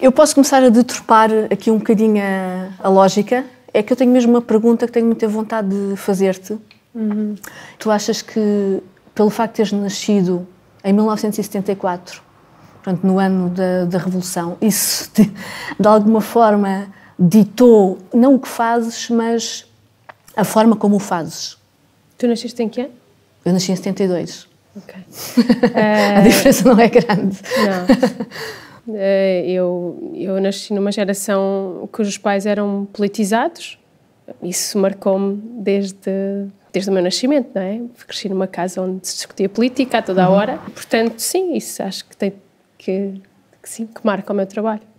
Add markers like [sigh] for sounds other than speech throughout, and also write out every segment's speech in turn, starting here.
Eu posso começar a deturpar aqui um bocadinho a, a lógica. É que eu tenho mesmo uma pergunta que tenho muita vontade de fazer-te. Uhum. Tu achas que, pelo facto de teres nascido em 1974, portanto, no ano da, da Revolução, isso [laughs] de, de alguma forma ditou não o que fazes, mas a forma como o fazes? Tu nasceste em que ano? Eu nasci em 72. Ok. [laughs] a diferença não é grande. Não. [laughs] Eh, eu, eu nasci numa geração cujos pais eram politizados. Isso marcou-me desde, desde o meu nascimento, não é? Cresci numa casa onde se discutia política a toda a uhum. hora. Portanto, sim, isso acho que tem que, que sim, que marca o meu trabalho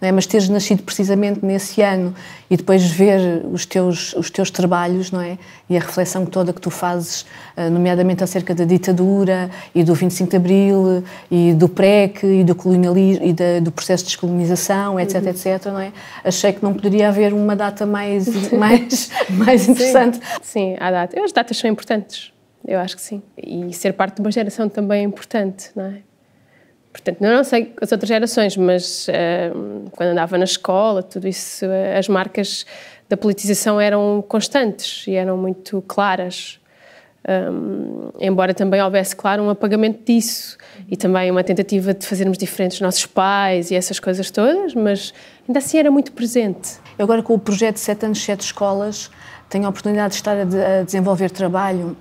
é? mas teres nascido precisamente nesse ano e depois ver os teus, os teus trabalhos não é? e a reflexão toda que tu fazes, eh, nomeadamente acerca da ditadura e do 25 de Abril e do PREC e do colonialismo e da, do processo de descolonização, etc, uhum. etc, não é? Achei que não poderia haver uma data mais, [laughs] mais, mais interessante. Sim, sim, há data. As datas são importantes, eu acho que sim. E ser parte de uma geração também é importante, não é? Portanto, eu não sei as outras gerações, mas uh, quando andava na escola, tudo isso, uh, as marcas da politização eram constantes e eram muito claras. Um, embora também houvesse, claro, um apagamento disso e também uma tentativa de fazermos diferentes os nossos pais e essas coisas todas, mas ainda assim era muito presente. Agora, com o projeto Sete Anos, Sete Escolas, tenho a oportunidade de estar a, de, a desenvolver trabalho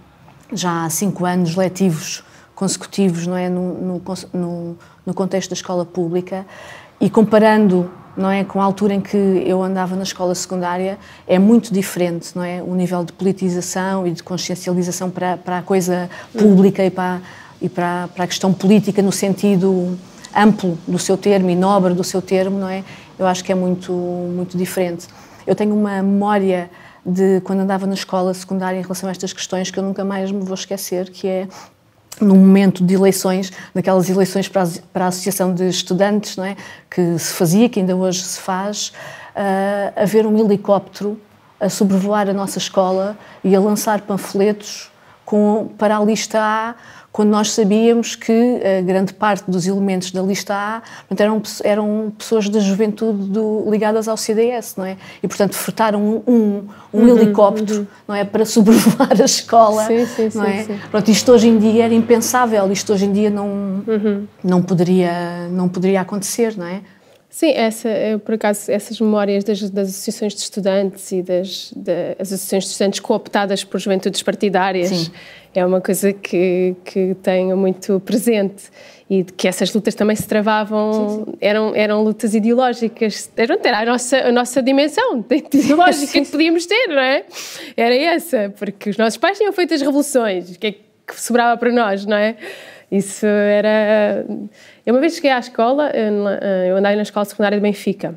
já há cinco anos letivos consecutivos não é no, no, no, contexto da escola pública. E comparando não é com a altura em que eu andava na escola secundária é muito diferente não é o nível de politização e de consciencialização para, para a coisa pública e para e para, para a questão política no sentido amplo do seu termo e nobre do seu termo não é? Eu acho que é muito muito diferente. Eu tenho uma memória de quando andava na escola secundária em relação a estas questões que eu nunca mais me vou esquecer que é num momento de eleições, naquelas eleições para a, para a Associação de Estudantes, não é? que se fazia, que ainda hoje se faz, uh, haver um helicóptero a sobrevoar a nossa escola e a lançar panfletos com, para a lista A quando nós sabíamos que a grande parte dos elementos da lista A eram, eram pessoas da juventude do, ligadas ao CDS, não é? E, portanto, fretaram um, um, um uhum, helicóptero, uhum. não é? Para sobrevoar a escola, sim, sim, não é? Sim, Pronto, isto hoje em dia era impensável, isto hoje em dia não, uhum. não, poderia, não poderia acontecer, não é? Sim, essa, eu, por acaso, essas memórias das, das associações de estudantes e das, das associações de estudantes cooptadas por juventudes partidárias Sim. é uma coisa que, que tenho muito presente e que essas lutas também se travavam, sim, sim. Eram, eram lutas ideológicas, eram ter a nossa, a nossa dimensão [laughs] ideológica sim, que podíamos ter, não é? Era essa, porque os nossos pais tinham feito as revoluções, o que é que sobrava para nós, não é? Isso era. Eu uma vez cheguei à escola, eu andei na escola secundária de Benfica,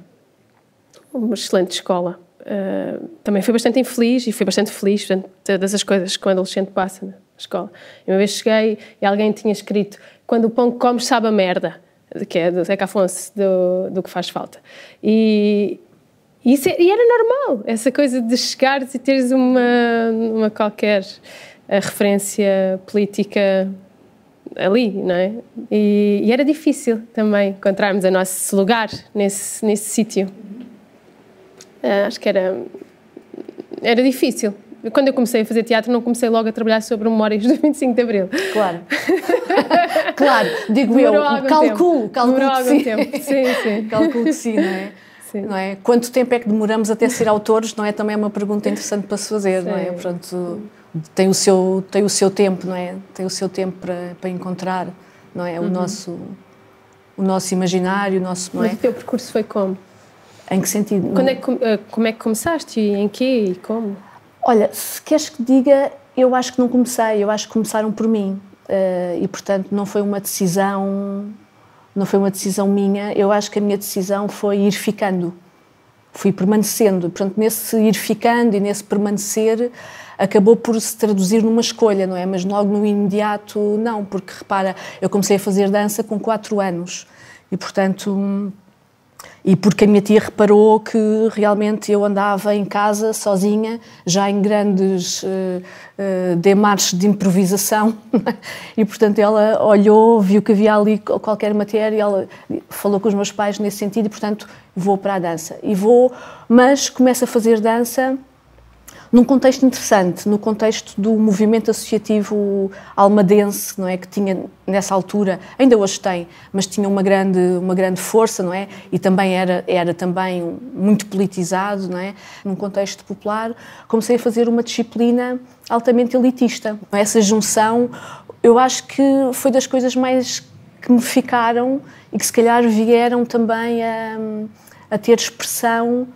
uma excelente escola. Uh, também fui bastante infeliz e fui bastante feliz portanto, todas as coisas que um adolescente passa na escola. E uma vez cheguei e alguém tinha escrito: Quando o pão que comes sabe a merda, que é do Zeca Afonso, do, do que faz falta. E, e, isso, é, e era normal, essa coisa de chegares e teres uma, uma qualquer eh, referência política ali, não é? E, e, era difícil também encontrarmos o nosso lugar nesse, nesse sítio. Uh, acho que era, era difícil. Quando eu comecei a fazer teatro, não comecei logo a trabalhar sobre memórias do 25 de Abril. Claro. [laughs] claro, digo Demorou eu, calculo, calculo Demorou que sim. Tempo. Sim, sim. [laughs] calculo que sim, não é? Sim. Não é? Quanto tempo é que demoramos até ser autores, não é? Também é uma pergunta interessante para se fazer, sim. não é? Portanto, tem o seu tem o seu tempo não é? Tem o seu tempo para, para encontrar não é? O uhum. nosso o nosso imaginário o nosso não Mas é? o teu percurso foi como? Em que sentido? Quando é que, eh, como é que começaste? E em quê? E como? Olha se queres que diga eu acho que não comecei eu acho que começaram por mim. Uh, e portanto não foi uma decisão não foi uma decisão minha. Eu acho que a minha decisão foi ir ficando. Fui permanecendo. Portanto nesse ir ficando e nesse permanecer acabou por se traduzir numa escolha, não é? Mas logo no imediato, não, porque repara, eu comecei a fazer dança com 4 anos e, portanto, e porque a minha tia reparou que realmente eu andava em casa sozinha, já em grandes uh, uh, demarches de improvisação, [laughs] e portanto ela olhou, viu que havia ali qualquer matéria, ela falou com os meus pais nesse sentido, e portanto vou para a dança. E vou, mas começo a fazer dança num contexto interessante, no contexto do movimento associativo almadense, não é, que tinha nessa altura, ainda hoje tem, mas tinha uma grande uma grande força, não é? E também era era também muito politizado, não é? Num contexto popular, comecei a fazer uma disciplina altamente elitista. Essa junção, eu acho que foi das coisas mais que me ficaram e que se calhar vieram também a, a ter expressão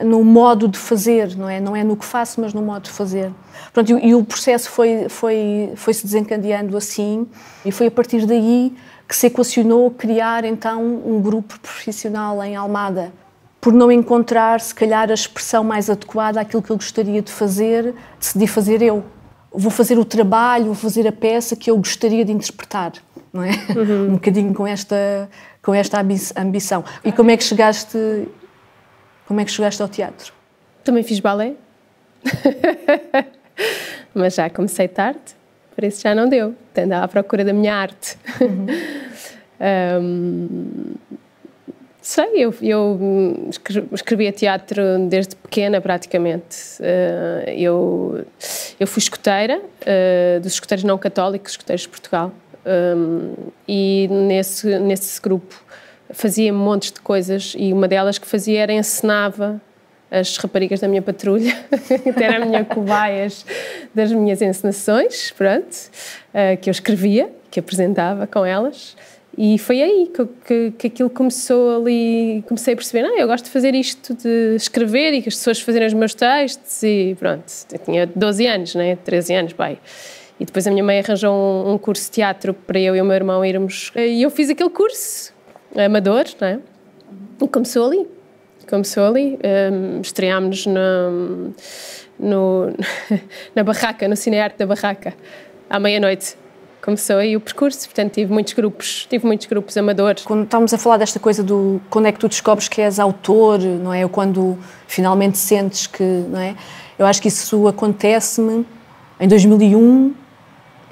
no modo de fazer, não é? Não é no que faço, mas no modo de fazer. Pronto, e, e o processo foi, foi, foi se desencadeando assim, e foi a partir daí que se equacionou criar então um grupo profissional em Almada. Por não encontrar, se calhar, a expressão mais adequada àquilo que eu gostaria de fazer, decidi fazer eu. Vou fazer o trabalho, vou fazer a peça que eu gostaria de interpretar, não é? Uhum. [laughs] um bocadinho com esta, com esta ambição. E como é que chegaste como é que chegaste ao teatro? Também fiz balé, [laughs] mas já comecei tarde, por isso já não deu. Andava à procura da minha arte. Uhum. [laughs] um, sei, eu, eu escrevia teatro desde pequena, praticamente. Uh, eu, eu fui escoteira, uh, dos escoteiros não católicos, escoteiros de Portugal. Um, e nesse, nesse grupo fazia montes de coisas e uma delas que fazia era ensinava as raparigas da minha patrulha, [laughs] que eram as minhas cobaias das minhas encenações, pronto, uh, que eu escrevia, que apresentava com elas. E foi aí que, que, que, aquilo começou ali, comecei a perceber, ah, eu gosto de fazer isto de escrever e que as pessoas fazerem os meus textos e pronto, eu tinha 12 anos, né, 13 anos, pai. E depois a minha mãe arranjou um, um curso de teatro para eu e o meu irmão irmos, e eu fiz aquele curso, amador, não é? E começou ali. Começou ali. Um, estreámos na, no, [laughs] na barraca, no Cinearte da Barraca, à meia-noite. Começou aí o percurso, portanto tive muitos grupos, tive muitos grupos amadores. Quando estávamos a falar desta coisa do quando é que tu descobres que és autor, não é? Ou quando finalmente sentes que, não é? Eu acho que isso acontece-me em 2001,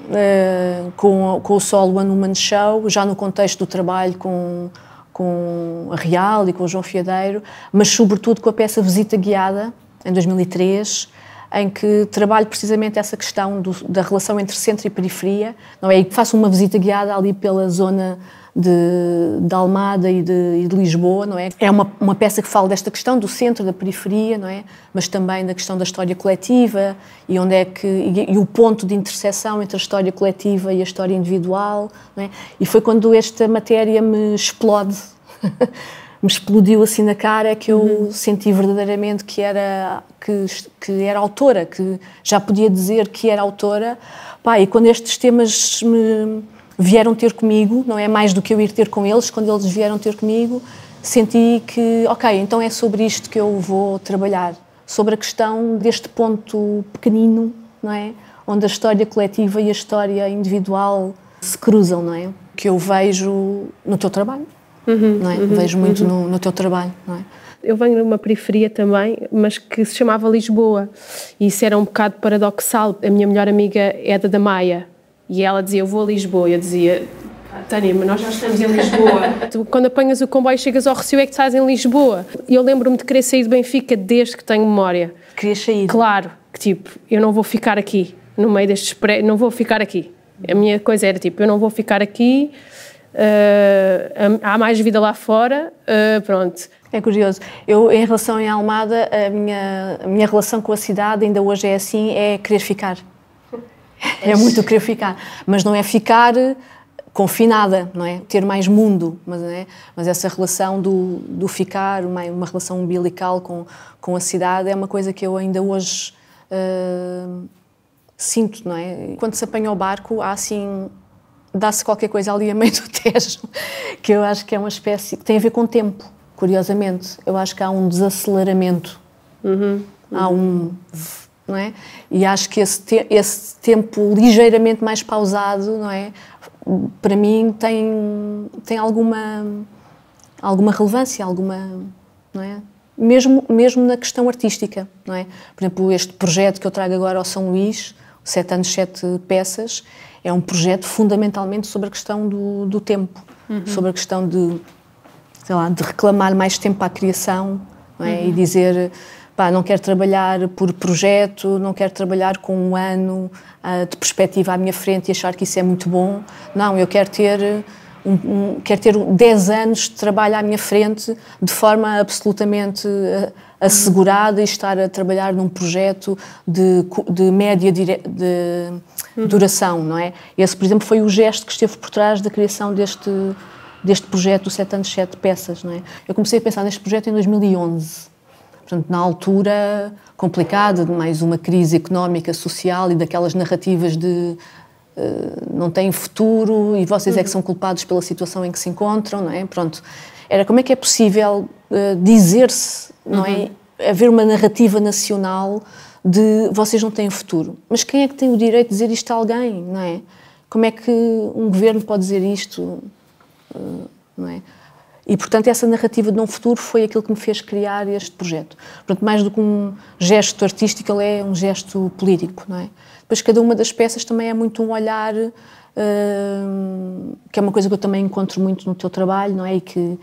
uh, com, com o solo One Woman Show, já no contexto do trabalho com, com a Real e com o João Fiadeiro, mas sobretudo com a peça Visita Guiada, em 2003, em que trabalho precisamente essa questão do, da relação entre centro e periferia, não é? E faço uma visita guiada ali pela zona de, de Almada e de, e de, Lisboa, não é? É uma, uma peça que fala desta questão do centro, da periferia, não é? Mas também da questão da história coletiva e onde é que e, e o ponto de interseção entre a história coletiva e a história individual, não é? E foi quando esta matéria me explode, [laughs] me explodiu assim na cara que eu uhum. senti verdadeiramente que era que, que era autora, que já podia dizer que era autora. Pá, e quando estes temas me vieram ter comigo, não é mais do que eu ir ter com eles, quando eles vieram ter comigo, senti que, ok, então é sobre isto que eu vou trabalhar, sobre a questão deste ponto pequenino, não é? Onde a história coletiva e a história individual se cruzam, não é? Que eu vejo no teu trabalho, uhum, não é? Uhum, vejo muito uhum. no, no teu trabalho, não é? eu venho de uma periferia também, mas que se chamava Lisboa. E isso era um bocado paradoxal. A minha melhor amiga é da Maia, e ela dizia, eu vou a Lisboa. E eu dizia, Tânia, mas nós já estamos em Lisboa. [laughs] tu, quando apanhas o comboio e chegas ao Recio é que estás em Lisboa. E eu lembro-me de querer sair de Benfica desde que tenho memória. Querias sair? Claro, que tipo, eu não vou ficar aqui, no meio destes... Pré... Não vou ficar aqui. A minha coisa era tipo, eu não vou ficar aqui, uh, há mais vida lá fora, uh, pronto. É curioso. Eu, em relação em Almada, a minha, a minha relação com a cidade ainda hoje é assim, é querer ficar. É muito querer ficar. Mas não é ficar confinada, não é? Ter mais mundo, mas, é? mas essa relação do, do ficar, uma, uma relação umbilical com, com a cidade é uma coisa que eu ainda hoje uh, sinto, não é? Quando se apanha o barco, há assim dá-se qualquer coisa ali a meio do [laughs] Tejo, que eu acho que é uma espécie que tem a ver com o tempo, curiosamente. Eu acho que há um desaceleramento, uhum, uhum. há um não é? E acho que esse, te esse tempo ligeiramente mais pausado, não é? Para mim tem, tem alguma, alguma relevância, alguma, não é? Mesmo, mesmo na questão artística, não é? Por exemplo, este projeto que eu trago agora ao São Luís, Sete Anos, Sete Peças, é um projeto fundamentalmente sobre a questão do, do tempo, uhum. sobre a questão de, sei lá, de reclamar mais tempo à criação é? uhum. e dizer pá, não quero trabalhar por projeto, não quero trabalhar com um ano uh, de perspectiva à minha frente e achar que isso é muito bom. Não, eu quero ter um, um, quero ter 10 anos de trabalho à minha frente de forma absolutamente uh, assegurada e estar a trabalhar num projeto de, de média de, de uhum. duração, não é? Esse, por exemplo, foi o gesto que esteve por trás da criação deste, deste projeto, do 7 anos, 7 peças, não é? Eu comecei a pensar neste projeto em 2011. Portanto, na altura complicada, de mais uma crise económica, social e daquelas narrativas de uh, não têm futuro e vocês é que uhum. são culpados pela situação em que se encontram, não é? Pronto. Era como é que é possível uh, dizer-se, não é? uhum. é? Haver uma narrativa nacional de vocês não têm futuro. Mas quem é que tem o direito de dizer isto a alguém, não é? Como é que um governo pode dizer isto, uh, não é? E, portanto, essa narrativa de não futuro foi aquilo que me fez criar este projeto. Portanto, mais do que um gesto artístico, ele é um gesto político, não é? Depois, cada uma das peças também é muito um olhar, uh, que é uma coisa que eu também encontro muito no teu trabalho, não é? E que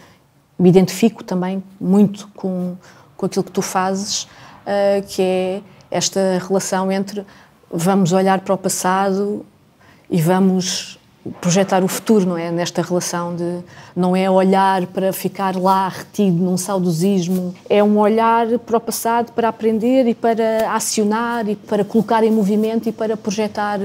me identifico também muito com, com aquilo que tu fazes, uh, que é esta relação entre vamos olhar para o passado e vamos projetar o futuro, não é? Nesta relação de não é olhar para ficar lá retido num saudosismo, é um olhar para o passado para aprender e para acionar e para colocar em movimento e para projetar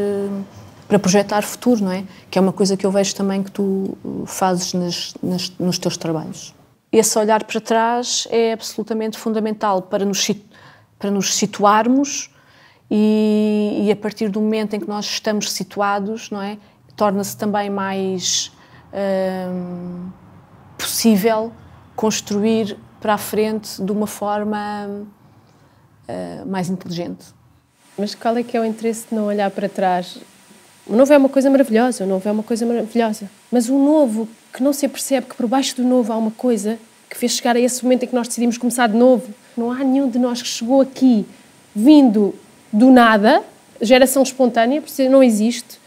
para projetar futuro, não é? Que é uma coisa que eu vejo também que tu fazes nas, nas, nos teus trabalhos. Esse olhar para trás é absolutamente fundamental para nos para nos situarmos e, e a partir do momento em que nós estamos situados, não é? Torna-se também mais hum, possível construir para a frente de uma forma uh, mais inteligente. Mas qual é que é o interesse de não olhar para trás? O novo é uma coisa maravilhosa, o novo é uma coisa maravilhosa, mas o novo que não se apercebe que por baixo do novo há uma coisa que fez chegar a esse momento em que nós decidimos começar de novo. Não há nenhum de nós que chegou aqui vindo do nada, geração espontânea, porque não existe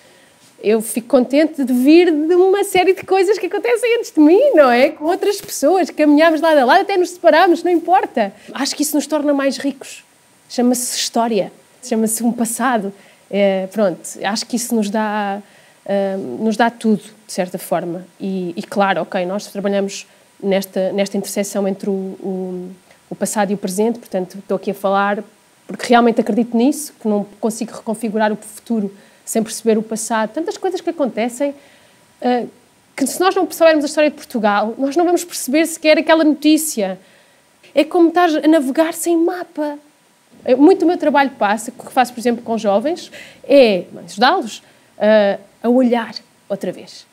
eu fico contente de vir de uma série de coisas que acontecem antes de mim, não é? Com outras pessoas, caminhámos lado a lado, até nos separámos, não importa. Acho que isso nos torna mais ricos. Chama-se história, chama-se um passado. É, pronto, acho que isso nos dá, uh, nos dá tudo, de certa forma. E, e, claro, ok, nós trabalhamos nesta, nesta interseção entre o, o, o passado e o presente, portanto, estou aqui a falar porque realmente acredito nisso, que não consigo reconfigurar o futuro sem perceber o passado, tantas coisas que acontecem uh, que se nós não soubermos a história de Portugal, nós não vamos perceber sequer aquela notícia. É como estar a navegar sem mapa. É, muito do meu trabalho passa, que faço, por exemplo, com jovens, é ajudá-los uh, a olhar outra vez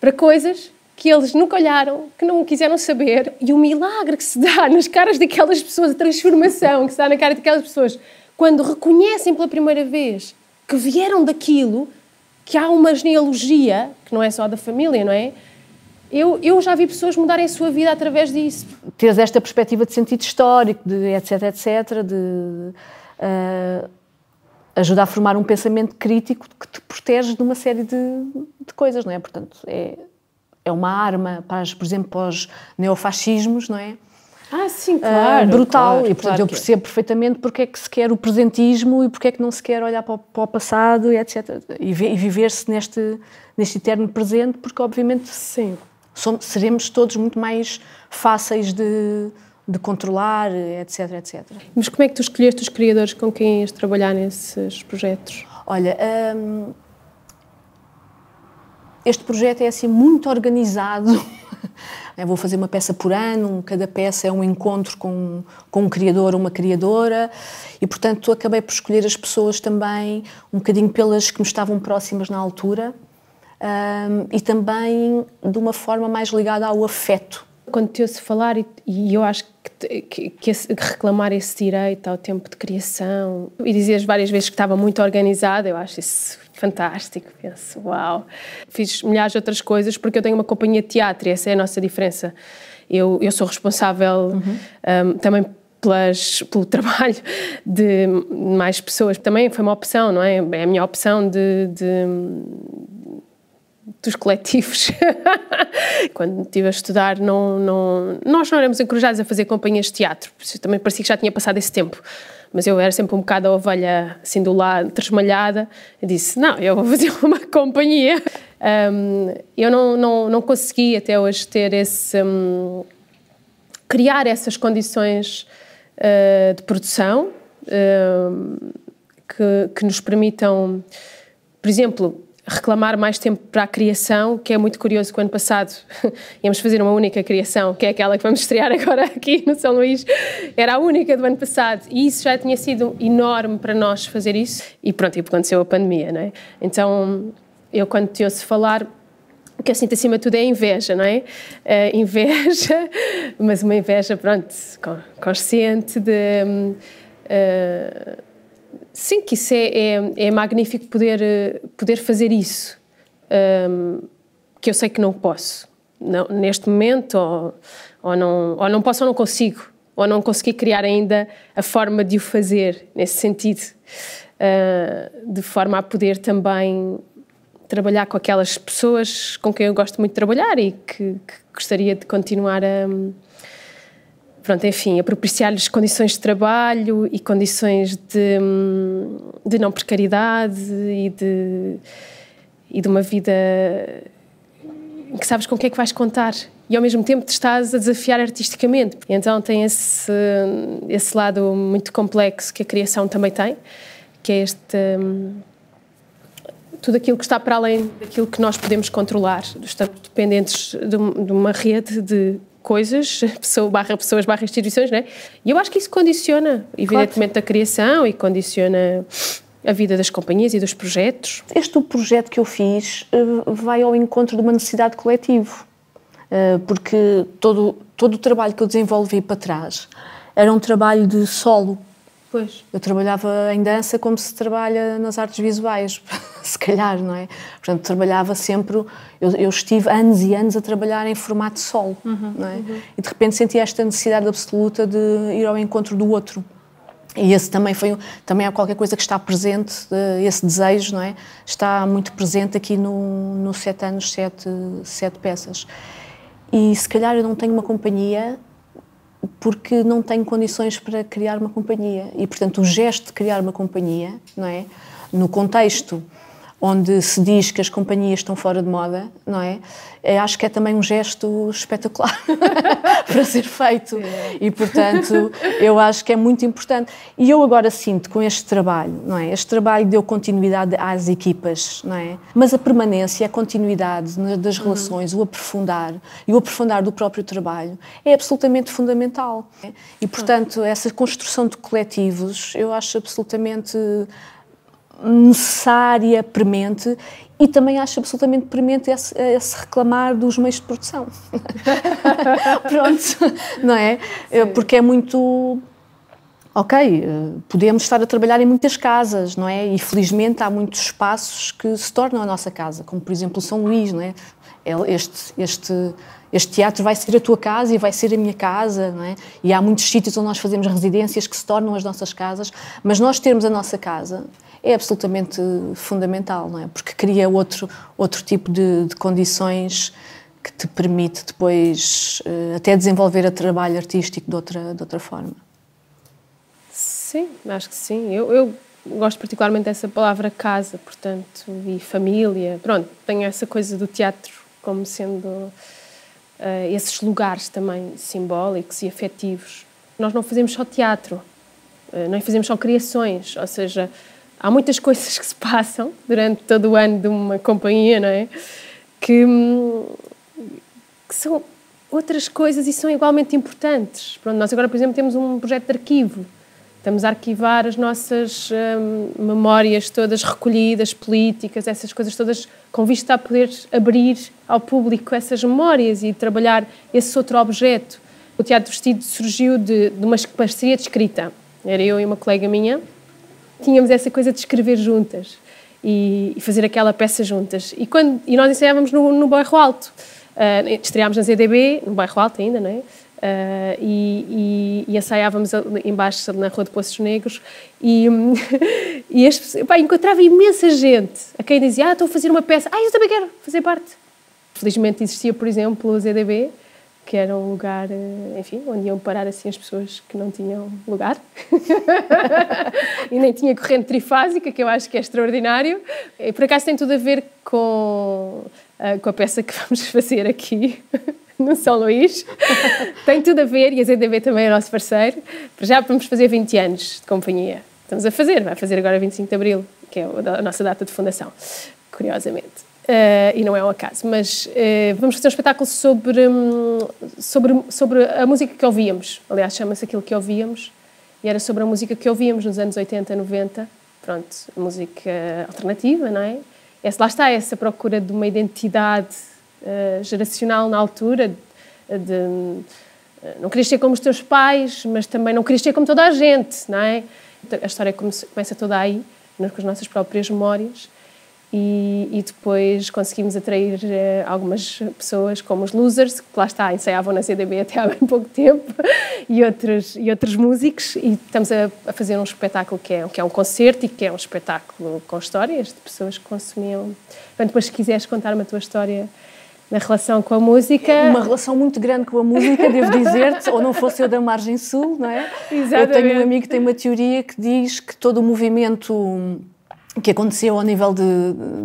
para coisas que eles nunca olharam, que não quiseram saber, e o milagre que se dá [laughs] nas caras daquelas pessoas, a transformação que se dá na cara daquelas pessoas, quando reconhecem pela primeira vez que vieram daquilo, que há uma genealogia, que não é só da família, não é? Eu, eu já vi pessoas mudarem a sua vida através disso. Teres esta perspectiva de sentido histórico, de etc, etc, de uh, ajudar a formar um pensamento crítico que te protege de uma série de, de coisas, não é? Portanto, é, é uma arma, para, por exemplo, para os neofascismos, não é? Ah, sim, claro. Uh, brutal. Claro, e, portanto, claro eu percebo é. perfeitamente porque é que se quer o presentismo e porque é que não se quer olhar para o, para o passado e etc. E, e viver-se neste, neste eterno presente, porque, obviamente, sim. Somos, seremos todos muito mais fáceis de, de controlar, etc, etc. Mas como é que tu escolheste os criadores com quem ias trabalhar nesses projetos? Olha, hum, este projeto é assim muito organizado [laughs] Eu vou fazer uma peça por ano, cada peça é um encontro com, com um criador ou uma criadora, e portanto acabei por escolher as pessoas também um bocadinho pelas que me estavam próximas na altura um, e também de uma forma mais ligada ao afeto. Quando te ouço falar, e, e eu acho que, que, que esse, reclamar esse direito ao tempo de criação, e dizias várias vezes que estava muito organizada, eu acho isso fantástico. Penso, uau. Fiz milhares de outras coisas porque eu tenho uma companhia de teatro e essa é a nossa diferença. Eu, eu sou responsável uhum. um, também pelas, pelo [laughs] trabalho de mais pessoas. Também foi uma opção, não é? É a minha opção de, de dos coletivos. [laughs] Quando estive a estudar, não, não, nós não éramos encorajados a fazer companhias de teatro, também parecia que já tinha passado esse tempo. Mas eu era sempre um bocado a ovelha assim do lado, tresmalhada. Eu disse: Não, eu vou fazer [laughs] uma companhia. Um, eu não, não, não consegui até hoje ter esse. Um, criar essas condições uh, de produção uh, que, que nos permitam, por exemplo, reclamar mais tempo para a criação, que é muito curioso que o ano passado [laughs] íamos fazer uma única criação, que é aquela que vamos estrear agora aqui no São Luís, era a única do ano passado e isso já tinha sido enorme para nós fazer isso e pronto, e aconteceu a pandemia, não é? Então, eu quando te ouço falar, o que eu sinto acima de tudo é inveja, não é? Uh, inveja, [laughs] mas uma inveja, pronto, consciente de... Uh, Sim, que isso é, é, é magnífico poder, eh, poder fazer isso, um, que eu sei que não posso, não, neste momento, ou, ou, não, ou não posso ou não consigo, ou não consegui criar ainda a forma de o fazer, nesse sentido, uh, de forma a poder também trabalhar com aquelas pessoas com quem eu gosto muito de trabalhar e que, que gostaria de continuar a pronto, enfim, a propiciar-lhes condições de trabalho e condições de, de não precariedade e de, e de uma vida que sabes com o que é que vais contar e ao mesmo tempo te estás a desafiar artisticamente. Então tem esse, esse lado muito complexo que a criação também tem, que é este... tudo aquilo que está para além daquilo que nós podemos controlar. Estamos dependentes de, de uma rede de coisas, [laughs] pessoa barra pessoas barra instituições, né? E eu acho que isso condiciona, evidentemente, claro. a criação e condiciona a vida das companhias e dos projetos. Este projeto que eu fiz eh, vai ao encontro de uma necessidade coletiva, eh, porque todo, todo o trabalho que eu desenvolvi para trás era um trabalho de solo, Pois. Eu trabalhava em dança como se trabalha nas artes visuais, [laughs] se calhar, não é? Portanto, trabalhava sempre. Eu, eu, estive anos e anos a trabalhar em formato solo, uhum, não é? Uhum. E de repente senti esta necessidade absoluta de ir ao encontro do outro. E esse também foi também é qualquer coisa que está presente, eh, esse desejo, não é? Está muito presente aqui no, no Sete Anos, Sete, sete Peças. E se calhar eu não tenho uma companhia porque não tenho condições para criar uma companhia. E, portanto, o gesto de criar uma companhia, não é? No contexto onde se diz que as companhias estão fora de moda, não é? Eu acho que é também um gesto espetacular [laughs] para ser feito. E, portanto, eu acho que é muito importante. E eu agora sinto com este trabalho, não é? Este trabalho deu continuidade às equipas, não é? Mas a permanência, a continuidade das uhum. relações, uhum. o aprofundar e o aprofundar do próprio trabalho é absolutamente fundamental. E, portanto, essa construção de coletivos eu acho absolutamente necessária, premente, e também acho absolutamente premente esse, esse reclamar dos meios de produção. [laughs] Pronto, não é? Sim. Porque é muito. Ok, podemos estar a trabalhar em muitas casas, não é? E felizmente há muitos espaços que se tornam a nossa casa, como por exemplo o São Luís, não é? Este, este, este teatro vai ser a tua casa e vai ser a minha casa, não é? E há muitos sítios onde nós fazemos residências que se tornam as nossas casas, mas nós termos a nossa casa é absolutamente fundamental, não é? Porque cria outro, outro tipo de, de condições que te permite depois uh, até desenvolver o trabalho artístico de outra, de outra forma. Sim, acho que sim. Eu, eu gosto particularmente dessa palavra casa, portanto, e família. Pronto, tenho essa coisa do teatro como sendo uh, esses lugares também simbólicos e afetivos. Nós não fazemos só teatro, uh, não fazemos só criações, ou seja, há muitas coisas que se passam durante todo o ano de uma companhia, não é? Que, hum, que são outras coisas e são igualmente importantes. Pronto, nós agora, por exemplo, temos um projeto de arquivo. Estamos a arquivar as nossas hum, memórias todas recolhidas, políticas, essas coisas todas, com vista a poder abrir ao público essas memórias e trabalhar esse outro objeto. O Teatro Vestido surgiu de, de uma parceria de escrita. Era eu e uma colega minha, tínhamos essa coisa de escrever juntas e, e fazer aquela peça juntas. E, quando, e nós ensaiávamos no, no Bairro Alto. Uh, estreámos na ZDB, no bairro Alto ainda, não é? Uh, e, e, e, ensaiávamos embaixo na Rua de Poços Negros e, [laughs] e as, pá, encontrava imensa gente a quem dizia, ah, estou a fazer uma peça, ah, eu também quero fazer parte. Felizmente existia, por exemplo, o ZDB, que era um lugar, eh, enfim, onde iam parar assim as pessoas que não tinham lugar. [laughs] e nem tinha corrente trifásica, que eu acho que é extraordinário. E por acaso tem tudo a ver com, uh, com a peça que [laughs] vamos fazer aqui. [laughs] no São Luís. tem tudo a ver, e a ZDB também é nosso parceiro. Já vamos fazer 20 anos de companhia. Estamos a fazer, vai fazer agora 25 de Abril, que é a nossa data de fundação, curiosamente. Uh, e não é um acaso, mas uh, vamos fazer um espetáculo sobre, um, sobre, sobre a música que ouvíamos. Aliás, chama-se aquilo que ouvíamos, e era sobre a música que ouvíamos nos anos 80, 90. Pronto, música alternativa, não é? Essa, lá está essa procura de uma identidade uh, geracional na altura, de, de não querias ser como os teus pais, mas também não querias ser como toda a gente, não é? A história começa toda aí, com as nossas próprias memórias e, e, depois conseguimos atrair uh, algumas pessoas como os Losers, que lá está, ensaiavam na CDB até há [laughs] bem pouco tempo, e outros, e outros músicos, e estamos a, a, fazer um espetáculo que é, que é um concerto e que é um espetáculo com histórias de pessoas que consumiam. Portanto, depois, se quiseres contar-me a tua história na relação com a música. Uma relação muito grande com a música, devo [laughs] dizer-te, ou não fosse eu da Margem Sul, não é? Exatamente. Eu tenho um amigo que tem uma teoria que diz que todo o movimento que aconteceu ao nível de,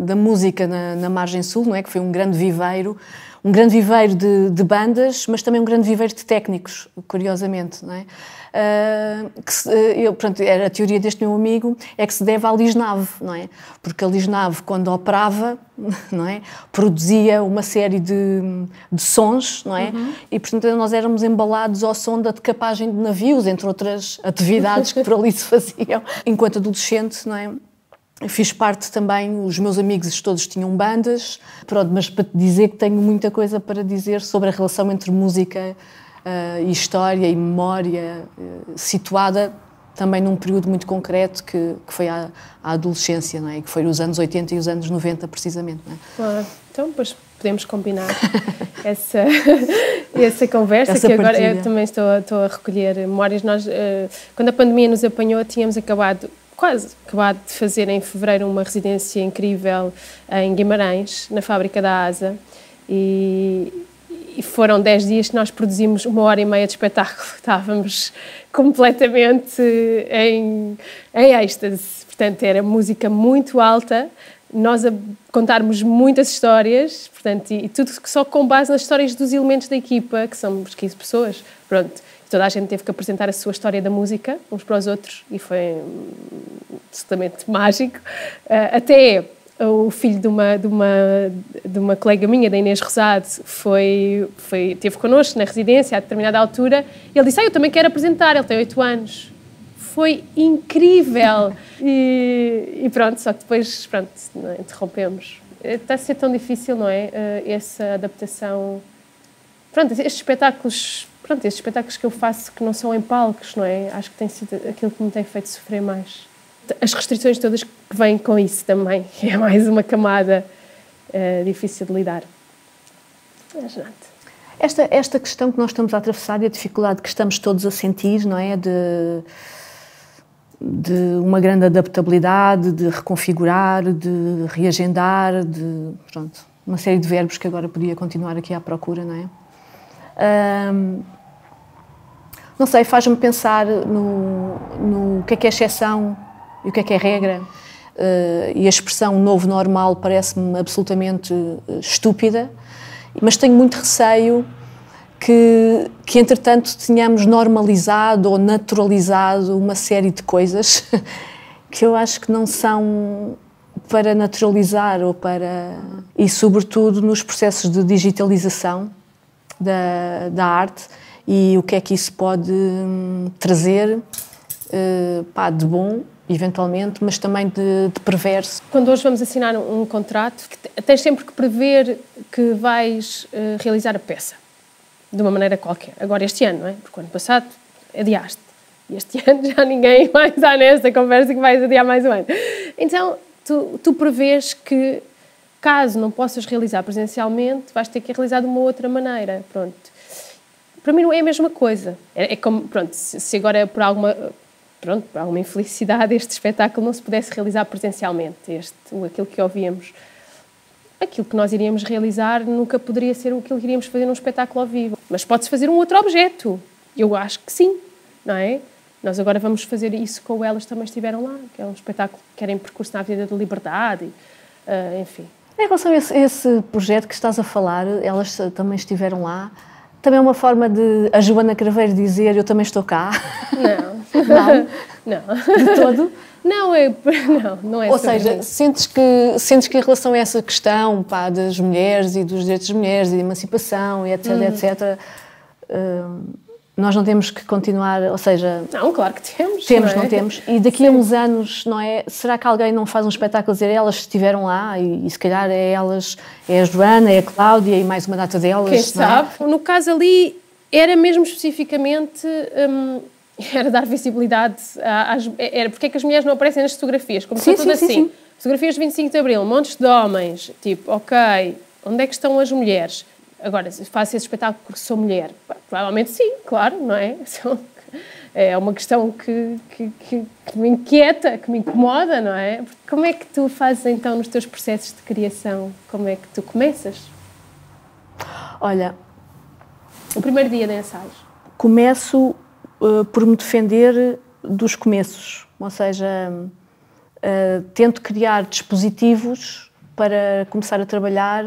da música na, na, margem sul, não é? Que foi um grande viveiro, um grande viveiro de, de bandas, mas também um grande viveiro de técnicos, curiosamente, não é? Uh, que se, eu, pronto, era a teoria deste meu amigo é que se deve à Lisnave, não é? Porque a Lisnave, quando operava, [laughs] não é? Produzia uma série de, de sons, não é? Uhum. E, portanto, nós éramos embalados ao som da decapagem de navios, entre outras atividades que por ali se faziam. Enquanto adolescente, não é? Fiz parte também, os meus amigos todos tinham bandas, pronto, mas para te dizer que tenho muita coisa para dizer sobre a relação entre música uh, e história e memória, uh, situada também num período muito concreto que, que foi a, a, adolescência, não é? que foi os anos 80 e os anos 90, precisamente. Não é? Claro. Então, pois podemos combinar [laughs] essa, essa conversa, essa que agora eu também estou, estou a recolher memórias. Nós, uh, quando a pandemia nos apanhou, tínhamos acabado quase acabado de fazer em fevereiro uma residência incrível em Guimarães, na fábrica da ASA, e, e foram 10 dias que nós produzimos uma hora e meia de espetáculo. [laughs] Estávamos completamente em, em êxtase. Portanto, era música muito alta, nós a contarmos muitas histórias, portanto, e, e tudo só com base nas histórias dos elementos da equipa, que somos 15 pessoas. Pronto toda a gente teve que apresentar a sua história da música uns para os outros e foi absolutamente [laughs] mágico. Uh, até o filho de uma, de, uma, de uma colega minha, da Inês Rosado, foi, foi, teve connosco na residência a determinada altura e ele disse, ah, eu também quero apresentar, ele tem oito anos. Foi incrível! E, e, pronto, só que depois, pronto, interrompemos. Está a ser tão difícil, não é? Uh, essa adaptação. Pronto, estes espetáculos pronto, estes espetáculos que eu faço que não são em palcos, não é? Acho que tem sido aquilo que me tem feito sofrer mais. As restrições todas que vêm com isso também, [laughs] é mais uma camada uh, difícil de lidar. Mas, esta, esta questão que nós estamos a atravessar e a dificuldade que estamos todos a sentir, não é? De, de uma grande adaptabilidade, de reconfigurar, de reagendar, de pronto, uma série de verbos que agora podia continuar aqui à procura, não é? Um, não sei, faz-me pensar no, no que é que é exceção e o que é que é regra. Uh, e a expressão novo normal parece-me absolutamente uh, estúpida, mas tenho muito receio que, que, entretanto, tenhamos normalizado ou naturalizado uma série de coisas [laughs] que eu acho que não são para naturalizar ou para. e, sobretudo, nos processos de digitalização da, da arte e o que é que isso pode hum, trazer uh, pá, de bom, eventualmente, mas também de, de, perverso. Quando hoje vamos assinar um, um contrato, tens sempre que prever que vais uh, realizar a peça, de uma maneira qualquer. Agora, este ano, não é? Porque ano passado adiaste. E este [laughs] ano já ninguém mais está nesta conversa que vais adiar mais um ano. Então, tu, tu prevês que caso não possas realizar presencialmente, vais ter que realizar de uma outra maneira. Pronto. Para mim não é a mesma coisa. É, é como, pronto, se agora por alguma, pronto, por alguma infelicidade este espetáculo não se pudesse realizar presencialmente, este, aquilo que ouvíamos, aquilo que nós iríamos realizar nunca poderia ser aquilo que iríamos fazer num espetáculo ao vivo. Mas pode-se fazer um outro objeto. Eu acho que sim, não é? Nós agora vamos fazer isso com Elas Também Estiveram Lá, que é um espetáculo que querem percurso na Avenida da Liberdade, uh, enfim. Em relação a esse, esse, projeto que estás a falar, elas também estiveram lá. Também é uma forma de a Joana Craveiro dizer eu também estou cá. Não. [laughs] não. não. De todo? Não, é, não, não é Ou seja, sentes que, sentes que em relação a essa questão pá, das mulheres e dos direitos das mulheres e de emancipação e etc, uhum. etc, uh, nós não temos que continuar, ou seja... Não, claro que temos. Temos, não, é? não temos. E daqui Sim. a uns anos, não é? Será que alguém não faz um espetáculo a dizer elas estiveram lá e, e, se calhar é elas, é a Joana, é a Cláudia e mais uma data delas, Quem é? sabe? É? No caso ali, era mesmo especificamente... Hum, [laughs] era dar visibilidade às... Era porque é que as mulheres não aparecem nas fotografias? Começou sim, tudo sim, assim. Sim, Fotografias de 25 de Abril, montes de homens, tipo, ok, onde é que estão as mulheres? Agora, faço esse espetáculo porque sou mulher? Provavelmente sim, claro, não é? [laughs] É uma questão que, que, que, que me inquieta, que me incomoda, não é? Como é que tu fazes então nos teus processos de criação? Como é que tu começas? Olha. O primeiro dia de ensaios? Começo uh, por me defender dos começos, ou seja, uh, tento criar dispositivos para começar a trabalhar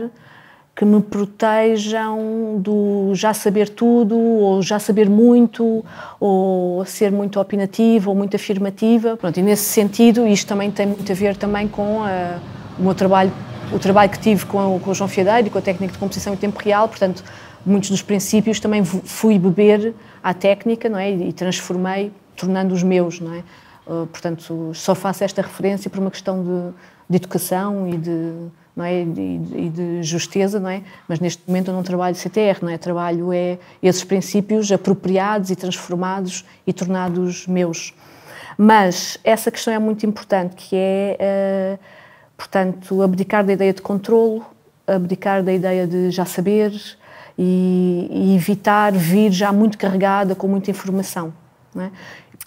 que me protejam do já saber tudo, ou já saber muito, ou ser muito opinativa ou muito afirmativa. Pronto, e nesse sentido, isto também tem muito a ver também com eh, o meu trabalho, o trabalho que tive com, com o João Fiadeiro e com a técnica de composição em tempo real, portanto, muitos dos princípios também fui beber à técnica, não é? E transformei, tornando os meus, não é? Uh, portanto, só faço esta referência por uma questão de, de educação e de não é? E, de justeza, não é? Mas neste momento eu não trabalho CTR, não é? Trabalho é esses princípios apropriados e transformados e tornados meus. Mas essa questão é muito importante, que é, uh, portanto, abdicar da ideia de controlo, abdicar da ideia de já saber e, e evitar vir já muito carregada com muita informação. É?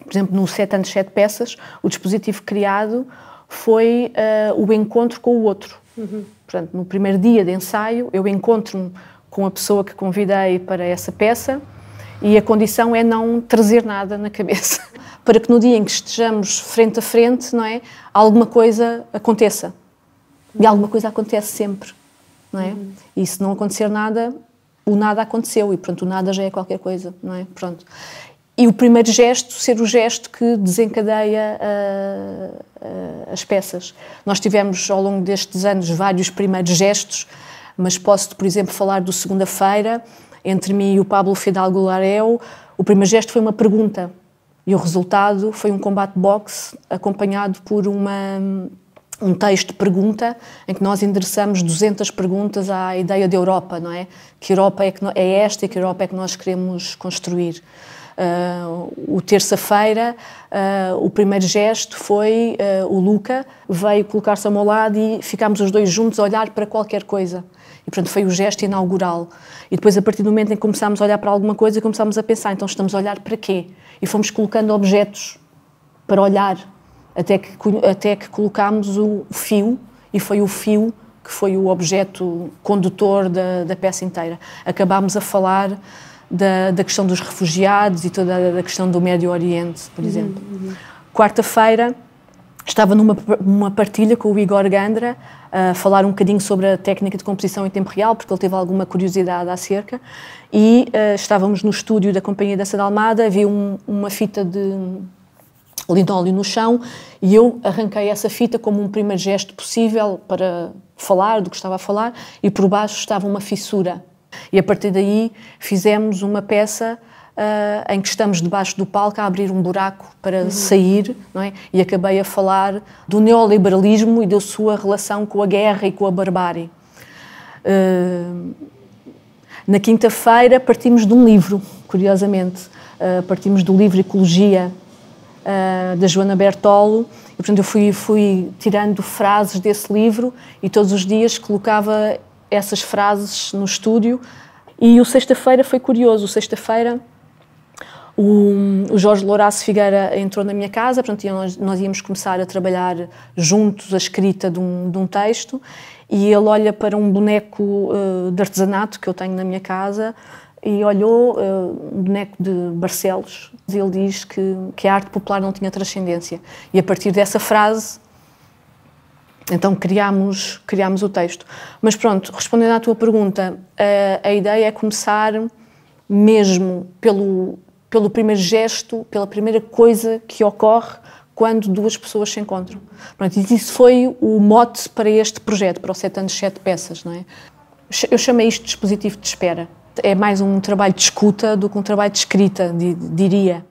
Por exemplo, no 7 anos 7 peças, o dispositivo criado foi uh, o encontro com o outro. Uhum. Portanto, no primeiro dia de ensaio, eu encontro-me com a pessoa que convidei para essa peça e a condição é não trazer nada na cabeça, [laughs] para que no dia em que estejamos frente a frente, não é, alguma coisa aconteça. E alguma coisa acontece sempre, não é? Uhum. E se não acontecer nada, o nada aconteceu e pronto, o nada já é qualquer coisa, não é? Pronto. E o primeiro gesto ser o gesto que desencadeia uh, uh, as peças. Nós tivemos ao longo destes anos vários primeiros gestos, mas posso, por exemplo, falar do segunda-feira, entre mim e o Pablo Fidalgo Lareu. O primeiro gesto foi uma pergunta e o resultado foi um combate boxe acompanhado por uma, um texto de pergunta em que nós endereçamos 200 perguntas à ideia de Europa, não é? Que Europa é, que é esta e que Europa é que nós queremos construir. Uh, o terça-feira, uh, o primeiro gesto foi uh, o Luca veio colocar-se ao meu lado e ficámos os dois juntos a olhar para qualquer coisa. E, portanto, foi o gesto inaugural. E depois, a partir do momento em que começámos a olhar para alguma coisa, começámos a pensar, então estamos a olhar para quê? E fomos colocando objetos para olhar, até que, até que colocámos o fio, e foi o fio que foi o objeto condutor da, da peça inteira. Acabámos a falar da, da questão dos refugiados e toda a, da questão do Médio Oriente, por uhum, exemplo. Uhum. Quarta-feira estava numa uma partilha com o Igor Gandra a falar um bocadinho sobre a técnica de composição em tempo real, porque ele teve alguma curiosidade acerca, e uh, estávamos no estúdio da Companhia da Sada Almada, havia um, uma fita de linóleo no chão e eu arranquei essa fita como um primeiro gesto possível para falar do que estava a falar e por baixo estava uma fissura e a partir daí fizemos uma peça uh, em que estamos debaixo do palco a abrir um buraco para uhum. sair, não é? E acabei a falar do neoliberalismo e da sua relação com a guerra e com a barbárie. Uh, na quinta-feira partimos de um livro, curiosamente. Uh, partimos do livro Ecologia, da Joana Bertolo, E, portanto, eu fui, fui tirando frases desse livro e todos os dias colocava essas frases no estúdio. E o sexta-feira foi curioso. O sexta-feira o, o Jorge Louraço Figueira entrou na minha casa, portanto, nós, nós íamos começar a trabalhar juntos a escrita de um, de um texto e ele olha para um boneco uh, de artesanato que eu tenho na minha casa e olhou uh, um boneco de Barcelos e ele diz que, que a arte popular não tinha transcendência. E a partir dessa frase, então criámos, criámos o texto. Mas pronto, respondendo à tua pergunta, a, a ideia é começar mesmo pelo, pelo primeiro gesto, pela primeira coisa que ocorre quando duas pessoas se encontram. Pronto, e isso foi o mote para este projeto, para o Sete Anos, Sete Peças. Não é? Eu chamei isto de dispositivo de espera. É mais um trabalho de escuta do que um trabalho de escrita, diria.